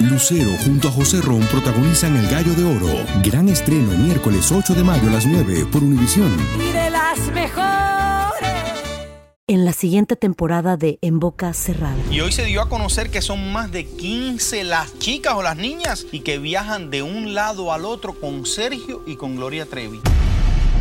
Lucero junto a José Ron protagonizan El Gallo de Oro. Gran estreno miércoles 8 de mayo a las 9 por Univisión. Y de las mejores. En la siguiente temporada de En Boca Cerrada. Y hoy se dio a conocer que son más de 15 las chicas o las niñas y que viajan de un lado al otro con Sergio y con Gloria Trevi.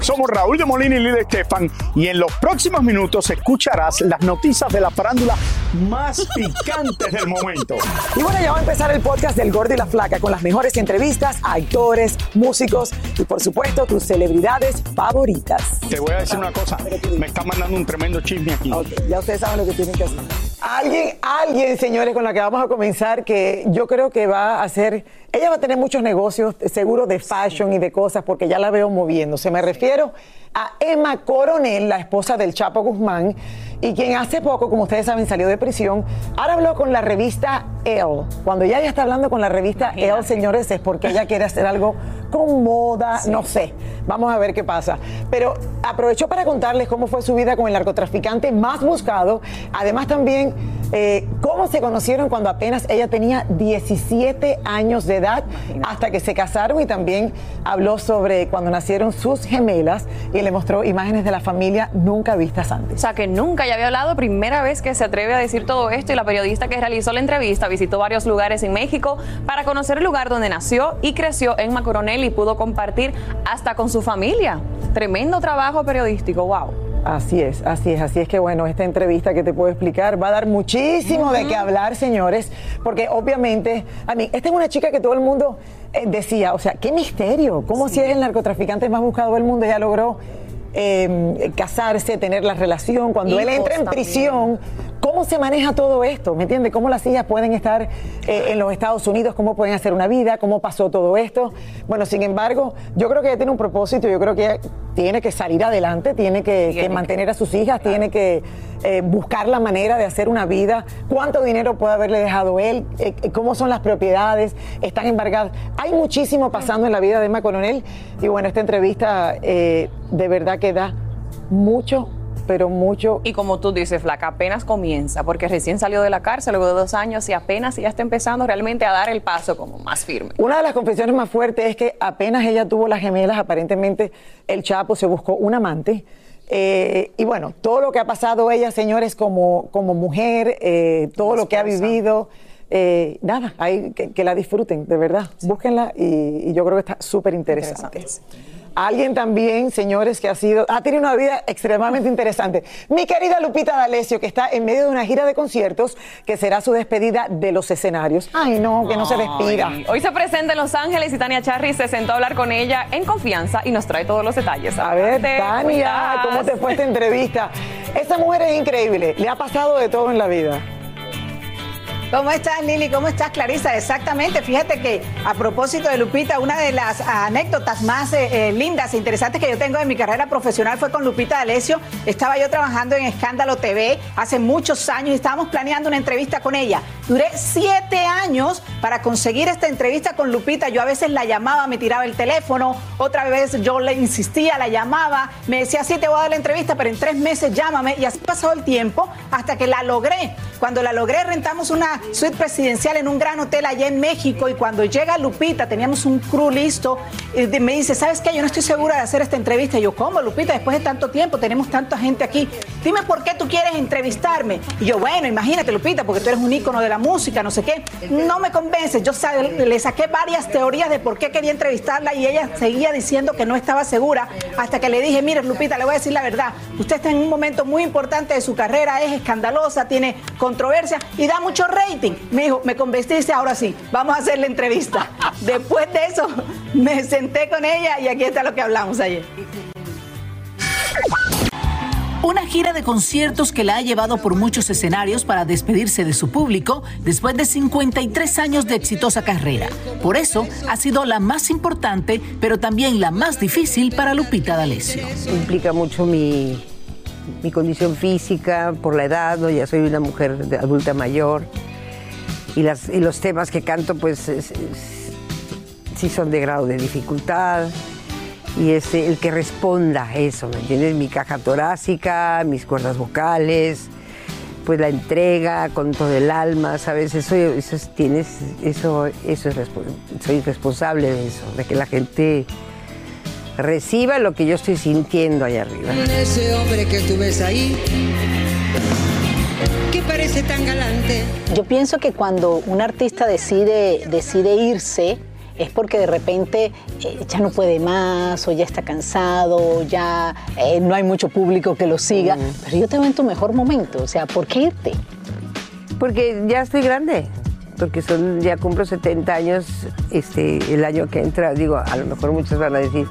Somos Raúl de Molina y Lidia Estefan y en los próximos minutos escucharás las noticias de la farándula más picantes del momento. Y bueno, ya va a empezar el podcast del Gordo y la Flaca con las mejores entrevistas a actores, músicos y por supuesto tus celebridades favoritas. Te voy a decir una cosa, me está mandando un tremendo chisme aquí. Ya ustedes saben lo que tienen que hacer. Alguien, alguien, señores, con la que vamos a comenzar, que yo creo que va a hacer, ella va a tener muchos negocios, seguro de fashion y de cosas, porque ya la veo moviéndose. Me refiero a Emma Coronel, la esposa del Chapo Guzmán, y quien hace poco, como ustedes saben, salió de prisión. Ahora habló con la revista Elle. Cuando ella ya está hablando con la revista Elle, señores, es porque ella quiere hacer algo con moda, no sé. Vamos a ver qué pasa. Pero aprovechó para contarles cómo fue su vida con el narcotraficante más buscado. Además también eh, cómo se conocieron cuando apenas ella tenía 17 años de edad hasta que se casaron y también habló sobre cuando nacieron sus gemelas y le mostró imágenes de la familia nunca vistas antes. O sea, que nunca ya había hablado, primera vez que se atreve a decir todo esto y la periodista que realizó la entrevista visitó varios lugares en México para conocer el lugar donde nació y creció en Macoronel y pudo compartir hasta con su familia. Tremendo trabajo periodístico, wow. Así es, así es, así es que bueno, esta entrevista que te puedo explicar va a dar muchísimo de qué hablar, señores, porque obviamente, a mí, esta es una chica que todo el mundo eh, decía, o sea, qué misterio, cómo si es el narcotraficante más buscado del mundo, ella logró eh, casarse, tener la relación, cuando él entra en también. ¿Cómo se maneja todo esto? ¿Me entiendes? ¿Cómo las hijas pueden estar eh, en los Estados Unidos? ¿Cómo pueden hacer una vida? ¿Cómo pasó todo esto? Bueno, sin embargo, yo creo que ella tiene un propósito, yo creo que ella tiene que salir adelante, tiene que, que Tiene que. mantener a sus hijas, tiene que eh, buscar la manera de hacer una vida, cuánto dinero puede haberle dejado él, Eh, cómo son las propiedades, están embargadas. Hay muchísimo pasando en la vida de Emma Coronel y bueno, esta entrevista de verdad que da mucho, pero mucho Y como tú dices, Flaca, apenas comienza, porque recién salió de la cárcel luego de dos años y apenas ya está empezando realmente a dar el paso como más firme. Una de las confesiones más fuertes es que apenas ella tuvo las gemelas, aparentemente el Chapo se buscó un amante. Eh, y bueno, todo lo que ha pasado ella, señores, como, como mujer, eh, todo lo que ha vivido, eh, nada, hay, que, que la disfruten, de verdad. Búsquenla y, y yo creo que está súper interesante. Alguien también, señores, que ha sido, ha tenido una vida extremadamente interesante. Mi querida Lupita D'Alessio, que está en medio de una gira de conciertos, que será su despedida de los escenarios. Ay, no, que no se despida. Ay, Hoy se presenta en Los Ángeles y Tania Charry se sentó a hablar con ella en confianza y nos trae todos los detalles. A ver, Tania, ¿cómo te fue esta entrevista? Esta mujer es increíble, le ha pasado de todo en la vida. ¿Cómo estás, Lili? ¿Cómo estás, Clarisa? Exactamente. Fíjate que a propósito de Lupita, una de las anécdotas más eh, eh, lindas e interesantes que yo tengo en mi carrera profesional fue con Lupita D'Alessio. Estaba yo trabajando en Escándalo TV hace muchos años y estábamos planeando una entrevista con ella. Duré siete años para conseguir esta entrevista con Lupita. Yo a veces la llamaba, me tiraba el teléfono, otra vez yo le insistía, la llamaba, me decía, sí, te voy a dar la entrevista, pero en tres meses llámame. Y así pasó el tiempo hasta que la logré. Cuando la logré, rentamos una suite presidencial en un gran hotel allá en México y cuando llega Lupita, teníamos un crew listo, y me dice, ¿sabes qué? Yo no estoy segura de hacer esta entrevista. Y yo, ¿cómo, Lupita? Después de tanto tiempo, tenemos tanta gente aquí. Dime por qué tú quieres entrevistarme. Y yo, bueno, imagínate, Lupita, porque tú eres un ícono de la música, no sé qué. No me convences. Yo le saqué varias teorías de por qué quería entrevistarla y ella seguía diciendo que no estaba segura hasta que le dije, mire, Lupita, le voy a decir la verdad. Usted está en un momento muy importante de su carrera, es escandalosa, tiene controversia y da mucho rating. Me dijo, me convenciste, ahora sí, vamos a hacer la entrevista. Después de eso, me senté con ella y aquí está lo que hablamos ayer. Una gira de conciertos que la ha llevado por muchos escenarios para despedirse de su público después de 53 años de exitosa carrera. Por eso ha sido la más importante, pero también la más difícil para Lupita D'Alessio. Implica mucho mi, mi condición física por la edad, ¿no? ya soy una mujer adulta mayor y, las, y los temas que canto pues sí son de grado de dificultad y es el que responda a eso, ¿me entiendes? Mi caja torácica, mis cuerdas vocales, pues la entrega con todo el alma, ¿sabes? Eso, eso tienes, eso, eso es soy responsable de eso, de que la gente reciba lo que yo estoy sintiendo allá arriba. Ese hombre que tú ves ahí, parece tan galante. Yo pienso que cuando un artista decide, decide irse, es porque de repente eh, ya no puede más o ya está cansado, ya eh, no hay mucho público que lo siga. Pero yo te veo en tu mejor momento, o sea, ¿por qué irte? Porque ya estoy grande, porque son, ya cumplo 70 años este, el año que entra. Digo, a lo mejor muchos van a decir,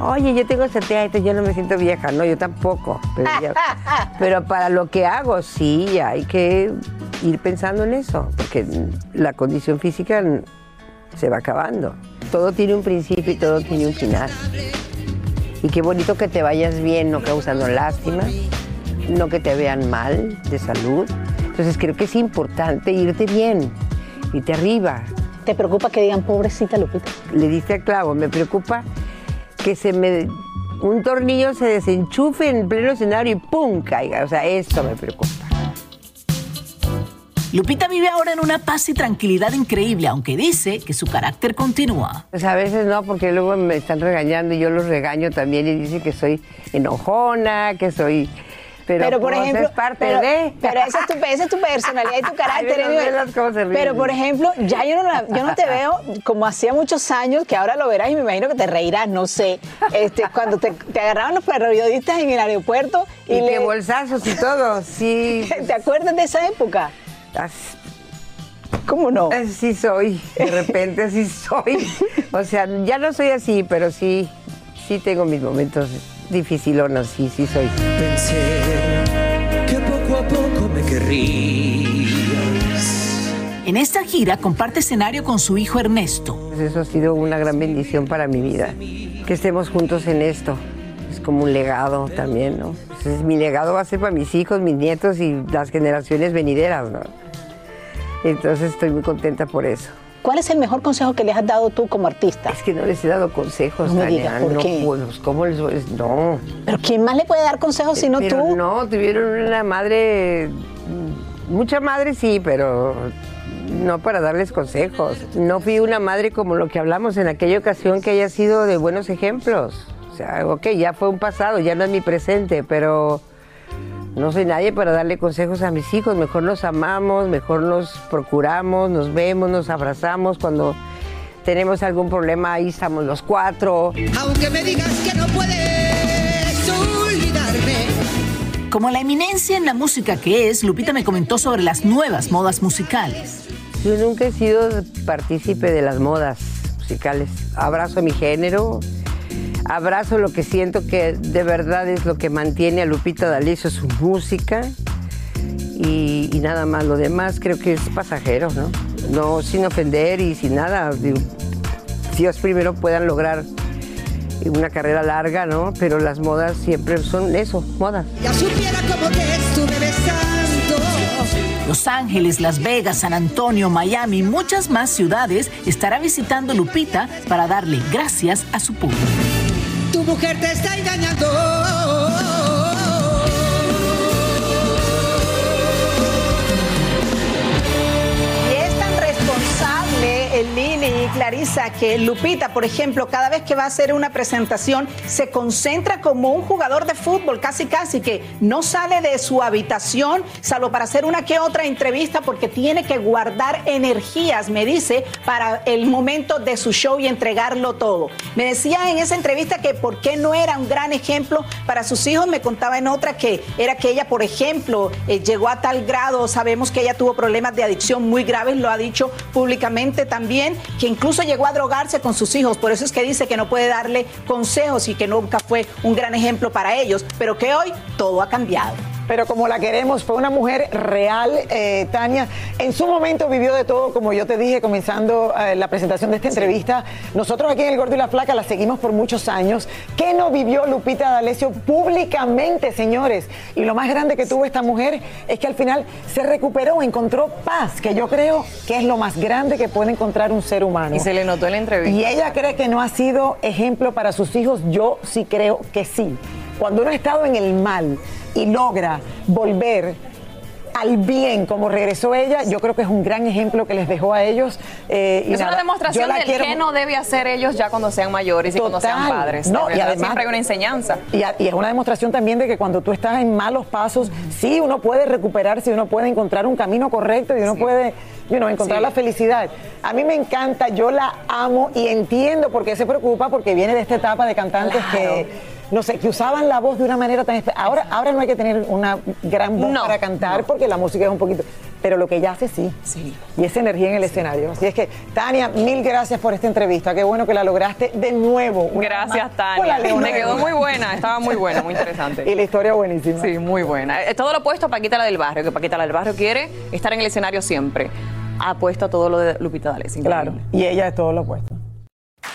oye, yo tengo 70 yo no me siento vieja. No, yo tampoco. Pero, pero para lo que hago, sí, hay que ir pensando en eso, porque la condición física se va acabando. Todo tiene un principio y todo tiene un final. Y qué bonito que te vayas bien, no causando lástima, no que te vean mal de salud. Entonces creo que es importante irte bien, irte arriba. ¿Te preocupa que digan pobrecita Lupita? Le diste al clavo, me preocupa que se me un tornillo se desenchufe en pleno escenario y ¡pum! caiga. O sea, esto me preocupa. Lupita vive ahora en una paz y tranquilidad increíble, aunque dice que su carácter continúa. Pues a veces no, porque luego me están regañando y yo los regaño también y dicen que soy enojona, que soy... Pero, por pues, ejemplo, es parte de. Pero esa es, tu, esa es tu personalidad y tu carácter. Ay, pero por ejemplo, ya yo no, yo no te veo como hacía muchos años, que ahora lo verás y me imagino que te reirás, no sé. Este, cuando te, te agarraban los periodistas en el aeropuerto y, y le... bolsazos y todo, sí. ¿Te acuerdas de esa época? ¿Cómo no? Así soy, de repente así soy. O sea, ya no soy así, pero sí, sí tengo mis momentos dificilonos, sí, sí soy. Pensé que poco a poco me querrías. En esta gira comparte escenario con su hijo Ernesto. Pues eso ha sido una gran bendición para mi vida, que estemos juntos en esto. Es como un legado también, ¿no? Pues mi legado va a ser para mis hijos, mis nietos y las generaciones venideras, ¿no? Entonces estoy muy contenta por eso. ¿Cuál es el mejor consejo que les has dado tú como artista? Es que no les he dado consejos, no ¿por qué? Pues, ¿cómo les No. ¿Pero quién más le puede dar consejos si no tú? No, tuvieron una madre, mucha madre sí, pero no para darles consejos. No fui una madre como lo que hablamos en aquella ocasión que haya sido de buenos ejemplos. O sea, ok, ya fue un pasado, ya no es mi presente, pero no soy nadie para darle consejos a mis hijos. Mejor nos amamos, mejor nos procuramos, nos vemos, nos abrazamos. Cuando tenemos algún problema, ahí estamos los cuatro. Aunque me digas que no puedes olvidarme. Como la eminencia en la música que es, Lupita me comentó sobre las nuevas modas musicales. Yo nunca he sido partícipe de las modas musicales. Abrazo mi género, abrazo lo que siento que de verdad es lo que mantiene a Lupita D'Alessio, su música y, nada más. Lo demás creo que es pasajero, ¿no? No sin ofender y sin nada. Dios primero puedan lograr una carrera larga, ¿no? Pero las modas siempre son eso, modas. Ya supiera cómo te estuve besando. Los Ángeles, Las Vegas, San Antonio, Miami y muchas más ciudades estará visitando Lupita para darle gracias a su público mujer te está engañando. Lili y Clarisa, que Lupita, por ejemplo, cada vez que va a hacer una presentación, se concentra como un jugador de fútbol, casi casi, que no sale de su habitación, salvo para hacer una que otra entrevista, porque tiene que guardar energías, me dice, para el momento de su show y entregarlo todo. Me decía en esa entrevista que por qué no era un gran ejemplo para sus hijos, me contaba en otra que era que ella, por ejemplo, eh, llegó a tal grado, sabemos que ella tuvo problemas de adicción muy graves, lo ha dicho públicamente también, quien incluso llegó a drogarse con sus hijos, por eso es que dice que no puede darle consejos y que nunca fue un gran ejemplo para ellos, pero que hoy todo ha cambiado pero como la queremos, fue una mujer real, eh, Tania. En su momento vivió de todo, como yo te dije comenzando eh, la presentación de esta entrevista. Nosotros aquí en El Gordo y la Flaca la seguimos por muchos años. ¿Qué no vivió Lupita D'Alessio públicamente, señores? Y lo más grande que tuvo esta mujer es que al final se recuperó, encontró paz, que yo creo que es lo más grande que puede encontrar un ser humano. Y se le notó en la entrevista. Y ella cree que no ha sido ejemplo para sus hijos. Yo sí creo que sí. Cuando uno ha estado en el mal, y logra volver al bien como regresó ella, yo creo que es un gran ejemplo que les dejó a ellos. Eh, y es una demostración del que no debe hacer ellos ya cuando sean mayores y cuando sean padres. No, y además, siempre hay una enseñanza. Y, es una demostración también de que cuando tú estás en malos pasos, sí, uno puede recuperarse, uno puede encontrar un camino correcto y uno puede you know, encontrar la felicidad. A mí me encanta, yo la amo y entiendo por qué se preocupa, porque viene de esta etapa de cantantes que no sé, que usaban la voz de una manera tan ahora ahora no hay que tener una gran voz para cantar porque la música es un poquito pero lo que ella hace sí. Sí. Y esa energía en el escenario. Así es que, Tania, mil gracias por esta entrevista. Qué bueno que la lograste de nuevo. Gracias, Tania. Me quedó muy buena, estaba muy buena, muy interesante. y la historia buenísima. Sí, muy buena. Eh, todo lo opuesto a Paquita la del barrio, que Paquita la del barrio quiere estar en el escenario siempre. Ha puesto a todo lo de Lupita D'Alessio. Claro, y ella es todo lo opuesto.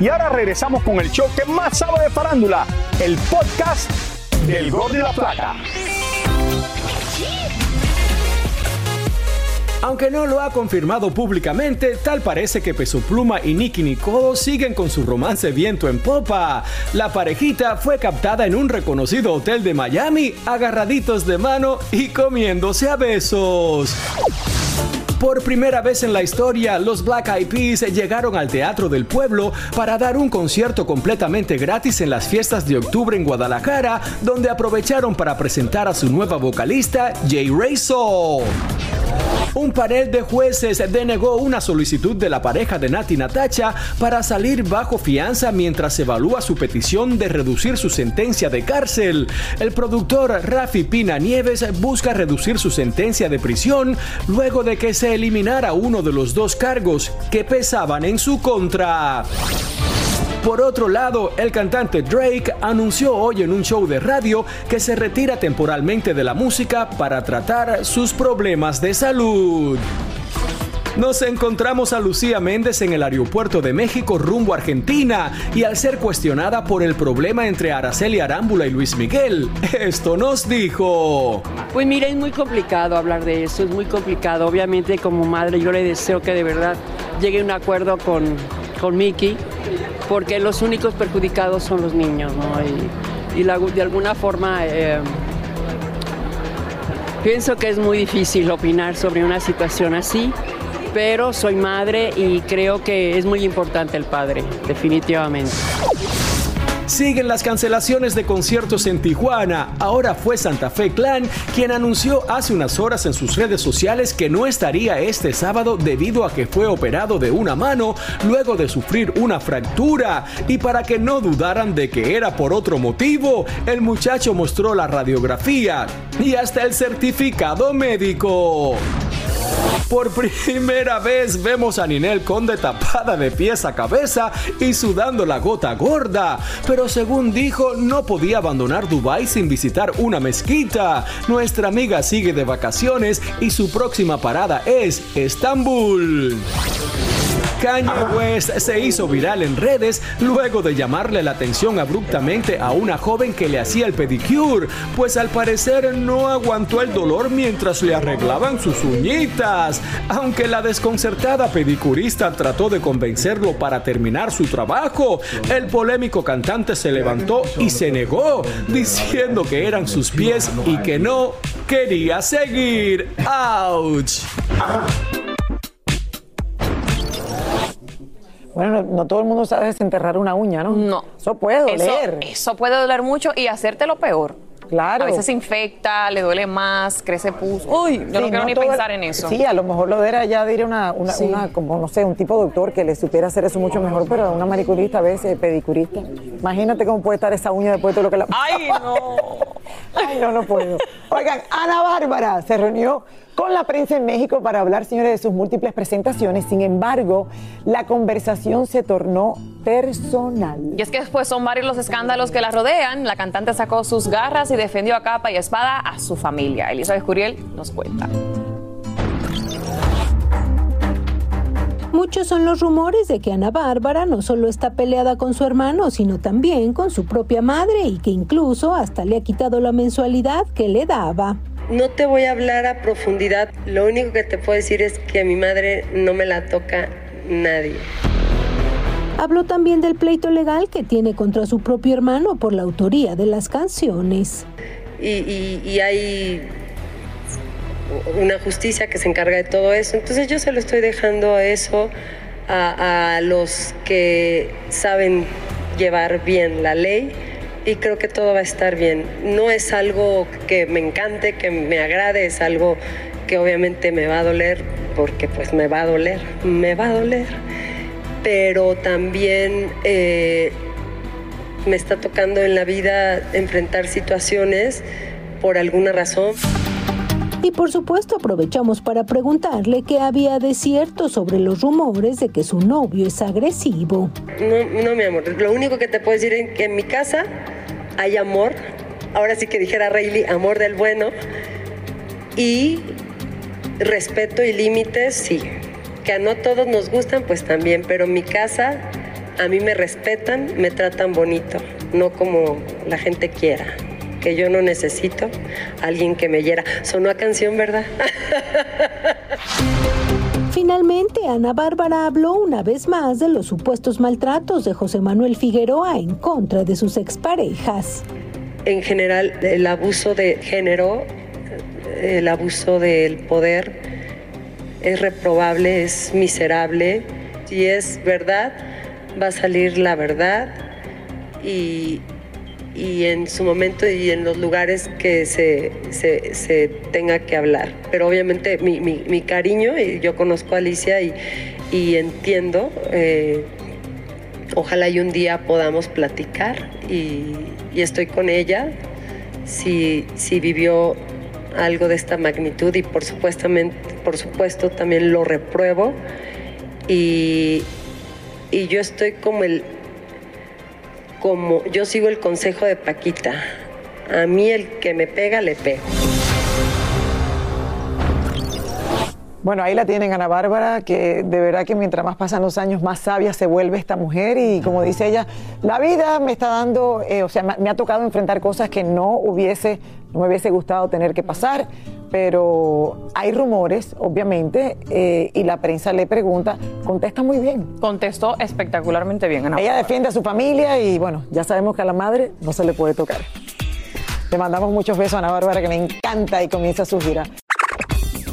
Y ahora regresamos con el show que más sabe de farándula, el podcast del Gol de la Plata. Aunque no lo ha confirmado públicamente, tal parece que Peso Pluma y Nicky Nicole siguen con su romance viento en popa. La parejita fue captada en un reconocido hotel de Miami, agarraditos de mano y comiéndose a besos. Por primera vez en la historia, los Black Eyed Peas llegaron al Teatro del Pueblo para dar un concierto completamente gratis en las fiestas de octubre en Guadalajara, donde aprovecharon para presentar a su nueva vocalista, Jay Razor. Un panel de jueces denegó una solicitud de la pareja de Nati Natacha para salir bajo fianza mientras evalúa su petición de reducir su sentencia de cárcel. El productor Rafi Pina Nieves busca reducir su sentencia de prisión luego de que se eliminara uno de los dos cargos que pesaban en su contra. Por otro lado, el cantante Drake anunció hoy en un show de radio que se retira temporalmente de la música para tratar sus problemas de salud. Nos encontramos a Lucía Méndez en el aeropuerto de México rumbo a Argentina y al ser cuestionada por el problema entre Araceli Arámbula y Luis Miguel, esto nos dijo. Pues mira, es muy complicado hablar de eso, es muy complicado. Obviamente como madre yo le deseo que de verdad llegue a un acuerdo con, con Miki porque los únicos perjudicados son los niños, ¿no? Y, de alguna forma eh, pienso que es muy difícil opinar sobre una situación así, pero soy madre y creo que es muy importante el padre, definitivamente. Siguen las cancelaciones de conciertos en Tijuana. Ahora fue Santa Fe Clan quien anunció hace unas horas en sus redes sociales que no estaría este sábado debido a que fue operado de una mano luego de sufrir una fractura. Y para que no dudaran de que era por otro motivo, el muchacho mostró la radiografía y hasta el certificado médico. Por primera vez vemos a Ninel Conde tapada de pies a cabeza y sudando la gota gorda, pero según dijo no podía abandonar Dubai sin visitar una mezquita. Nuestra amiga sigue de vacaciones y su próxima parada es Estambul. Kanye West se hizo viral en redes luego de llamarle la atención abruptamente a una joven que le hacía el pedicure, pues al parecer no aguantó el dolor mientras le arreglaban sus uñitas. Aunque la desconcertada pedicurista trató de convencerlo para terminar su trabajo, el polémico cantante se levantó y se negó, diciendo que eran sus pies y que no quería seguir. ¡Auch! Bueno, no, no todo el mundo sabe desenterrar una uña, ¿no? No. Eso puede doler. Eso, eso puede doler mucho y hacerte lo peor. Claro. A veces se infecta, le duele más, crece pus. Uy, yo no quiero ni todo- pensar en eso. Sí, a lo mejor lo de era ya de ir a una, una, Sí. una, como no sé, un tipo doctor que le supiera hacer eso mucho mejor, pero una manicurista a veces, pedicurista. Imagínate cómo puede estar esa uña después de todo lo que la. ¡Ay, no! Ay, no, no puedo. Oigan, Ana Bárbara se reunió con la prensa en México para hablar, señores, de sus múltiples presentaciones. Sin embargo, la conversación se tornó personal. Y es que después son varios los escándalos que la rodean. La cantante sacó sus garras y defendió a capa y espada a su familia. Elizabeth Curiel nos cuenta. Muchos son los rumores de que Ana Bárbara no solo está peleada con su hermano, sino también con su propia madre y que incluso hasta le ha quitado la mensualidad que le daba. No te voy a hablar a profundidad. Lo único que te puedo decir es que a mi madre no me la toca nadie. Habló también del pleito legal que tiene contra su propio hermano por la autoría de las canciones. Y, y- y hay una justicia que se encarga de todo eso. Entonces yo se lo estoy dejando a eso a, a los que saben llevar bien la ley y creo que todo va a estar bien. No es algo que me encante, que me agrade, es algo que obviamente me va a doler porque pues me va a doler, me va a doler. Pero también eh, me está tocando en la vida enfrentar situaciones por alguna razón. Y por supuesto aprovechamos para preguntarle qué había de cierto sobre los rumores de que su novio es agresivo. No, no, mi amor. Lo único que te puedo decir es que en mi casa hay amor. Ahora sí que dijera Rayleigh, amor del bueno. Y respeto y límites, sí. Que a no todos nos gustan, pues también. Pero en mi casa a mí me respetan, me tratan bonito. No como la gente quiera. Que yo no necesito alguien que me hiera. Sonó a canción, ¿verdad? Finalmente, Ana Bárbara habló una vez más de los supuestos maltratos de José Manuel Figueroa en contra de sus exparejas. en general el abuso de género, el abuso del poder es reprobable, es miserable. Si es verdad, va a salir la verdad y, y en su momento y en los lugares que se, se- se tenga que hablar. Pero obviamente mi, mi- mi cariño, y yo conozco a Alicia y, y entiendo, eh, ojalá y un día podamos platicar y, y estoy con ella si, si vivió algo de esta magnitud y por supuestamente por supuesto también lo repruebo y, y yo estoy como el como yo sigo el consejo de Paquita a mí el que me pega le pego. Bueno, ahí la tienen Ana Bárbara, que de verdad que mientras más pasan los años, más sabia se vuelve esta mujer y como dice ella, la vida me está dando, eh, o sea, me, me ha tocado enfrentar cosas que no hubiese, no me hubiese gustado tener que pasar, pero hay rumores, obviamente, eh, y la prensa le pregunta, contesta muy bien. Contestó espectacularmente bien, Ana. Ella defiende a su familia y bueno, ya sabemos que a la madre no se le puede tocar. Le mandamos muchos besos a Ana Bárbara, que me encanta y comienza su gira.